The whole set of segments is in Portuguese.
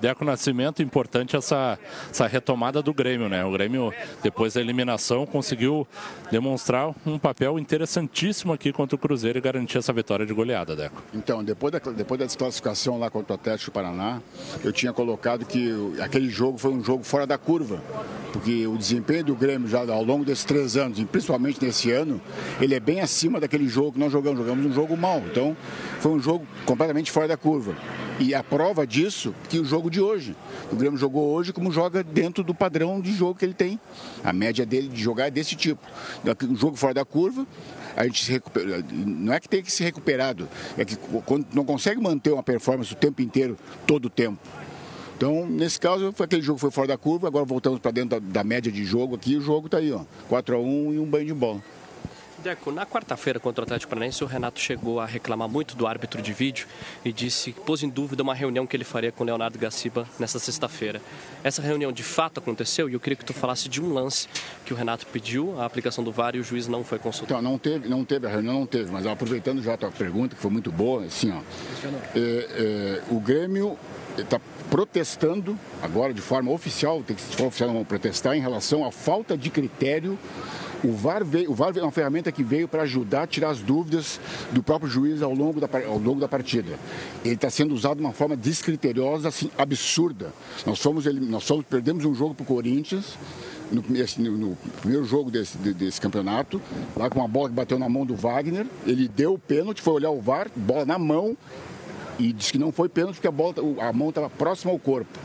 Deco Nascimento, importante essa, essa retomada do Grêmio, né? O Grêmio, depois da eliminação, conseguiu demonstrar um papel interessantíssimo aqui contra o Cruzeiro e garantir essa vitória de goleada, Deco. Então, depois da, depois da desclassificação lá contra o Atlético Paraná, eu tinha colocado que aquele jogo foi um jogo fora da curva, porque o desempenho do Grêmio já ao longo desses três anos, e principalmente nesse ano, ele é bem acima daquele jogo que nós jogamos. Jogamos um jogo mal, então foi um jogo completamente fora da curva. E a prova disso que o jogo de hoje. O Grêmio jogou hoje como joga dentro do padrão de jogo que ele tem. A média dele de jogar é desse tipo. Um jogo fora da curva, a gente se recupera. Não é que tem que ser recuperado, é que quando não consegue manter uma performance o tempo inteiro, todo o tempo. Então, nesse caso, aquele jogo foi fora da curva, agora voltamos para dentro da, da, média de jogo aqui, o jogo está aí, ó, 4 a 1 e um banho de bola. Deco, na quarta-feira contra o Atlético Paranaense, o Renato chegou a reclamar muito do árbitro de vídeo e disse que pôs em dúvida uma reunião que ele faria com o Leonardo Gaciba nessa sexta-feira. Essa reunião de fato aconteceu e eu queria que tu falasse de um lance que o Renato pediu, a aplicação do VAR e o juiz não foi consultado. Então, não teve, não teve, a reunião não teve, mas aproveitando já a tua pergunta, que foi muito boa, assim, ó, é, é, o Grêmio está protestando agora de forma oficial, tem que se for oficial não protestar em relação à falta de critério o VAR, veio, o VAR é uma ferramenta que veio para ajudar a tirar as dúvidas do próprio juiz ao longo da, ao longo da partida. Ele está sendo usado de uma forma descriteriosa, assim, absurda. Nós, fomos, nós fomos, perdemos um jogo para o Corinthians, no, no, primeiro jogo desse, desse, campeonato, lá com uma bola que bateu na mão do Wagner, ele deu o pênalti, foi olhar o VAR, bola na mão, e disse que não foi pênalti porque a, bola, a mão estava próxima ao corpo.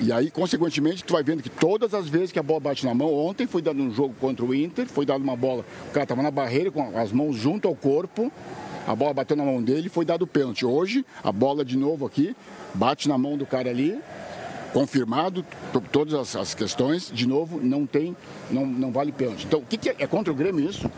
E aí, consequentemente, tu vai vendo que todas as vezes que a bola bate na mão, ontem foi dado um jogo contra o Inter, foi dado uma bola, o cara estava na barreira com as mãos junto ao corpo, a bola bateu na mão dele foi dado o pênalti. Hoje, a bola de novo aqui, bate na mão do cara ali, confirmado todas as, as, questões, de novo, não tem, não, não vale pênalti. Então, o que, que é, é, contra o Grêmio isso?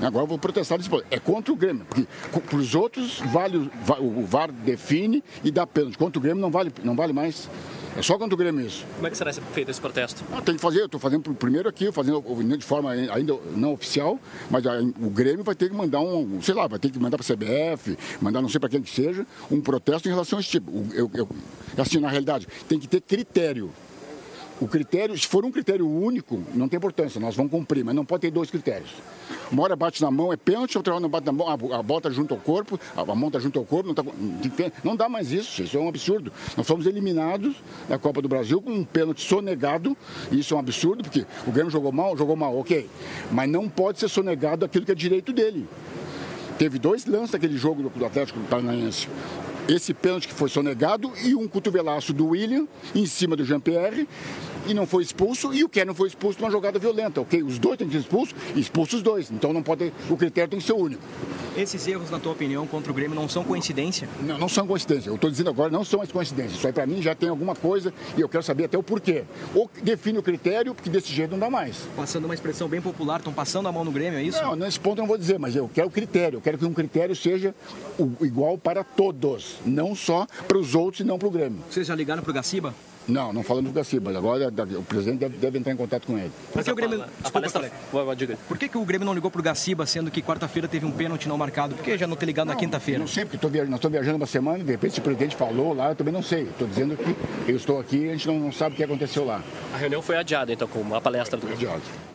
Agora eu vou protestar ponto. É contra o Grêmio, porque para os outros vale, o VAR define e dá pênalti. Contra o Grêmio não vale, não vale mais. É só contra o Grêmio isso. Como é que será feito esse protesto? Ah, tem que fazer, eu estou fazendo primeiro aqui, fazendo de forma ainda não oficial, mas o Grêmio vai ter que mandar um, sei lá, vai ter que mandar para a CBF, mandar não sei para quem que seja, um protesto em relação a esse tipo. Eu, eu, assim, na realidade, tem que ter critério. O critério, se for um critério único, não tem importância, nós vamos cumprir, mas não pode ter dois critérios. Uma hora bate na mão, é pênalti, outra hora não bate na mão, a, a bola está junto ao corpo, a, mão está junto ao corpo, não, tá, não dá mais isso, isso é um absurdo. Nós fomos eliminados da Copa do Brasil com um pênalti sonegado, e isso é um absurdo, porque o Grêmio jogou mal, jogou mal, ok, mas não pode ser sonegado aquilo que é direito dele. Teve dois lances daquele jogo do Atlético Paranaense esse pênalti que foi sonegado e um cotovelaço do William em cima do Jean-Pierre e não foi expulso e o Kerr não foi expulso numa jogada violenta, ok? Os dois têm que ser expulsos expulsos os dois. Então não pode, o critério tem que ser único. Esses erros, na tua opinião, contra o Grêmio não são coincidência? Não, não são coincidência. Eu estou dizendo agora, não são as coincidências. Isso aí para mim já tem alguma coisa e eu quero saber até o porquê. Ou define o critério, porque desse jeito não dá mais. Passando uma expressão bem popular, estão passando a mão no Grêmio, é isso? Não, nesse ponto eu não vou dizer, mas eu quero o critério. Eu quero que um critério seja igual para todos, não só para os outros e não para o Grêmio. Vocês já ligaram para o Gaciba? Não, não falamos do Gaciba, agora o presidente deve, deve, entrar em contato com ele. Por que, o Grêmio... Desculpa, Por que, que o Grêmio não ligou pro Gaciba, sendo que quarta-feira teve um pênalti não marcado? Por que já não ter ligado não, na quinta-feira? Não sei, porque tô viajando, nós estamos viajando uma semana, de repente o presidente falou lá, eu também não sei. Estou dizendo que eu estou aqui e a gente não, não sabe o que aconteceu lá. A reunião foi adiada, então, com a palestra do... Adiada.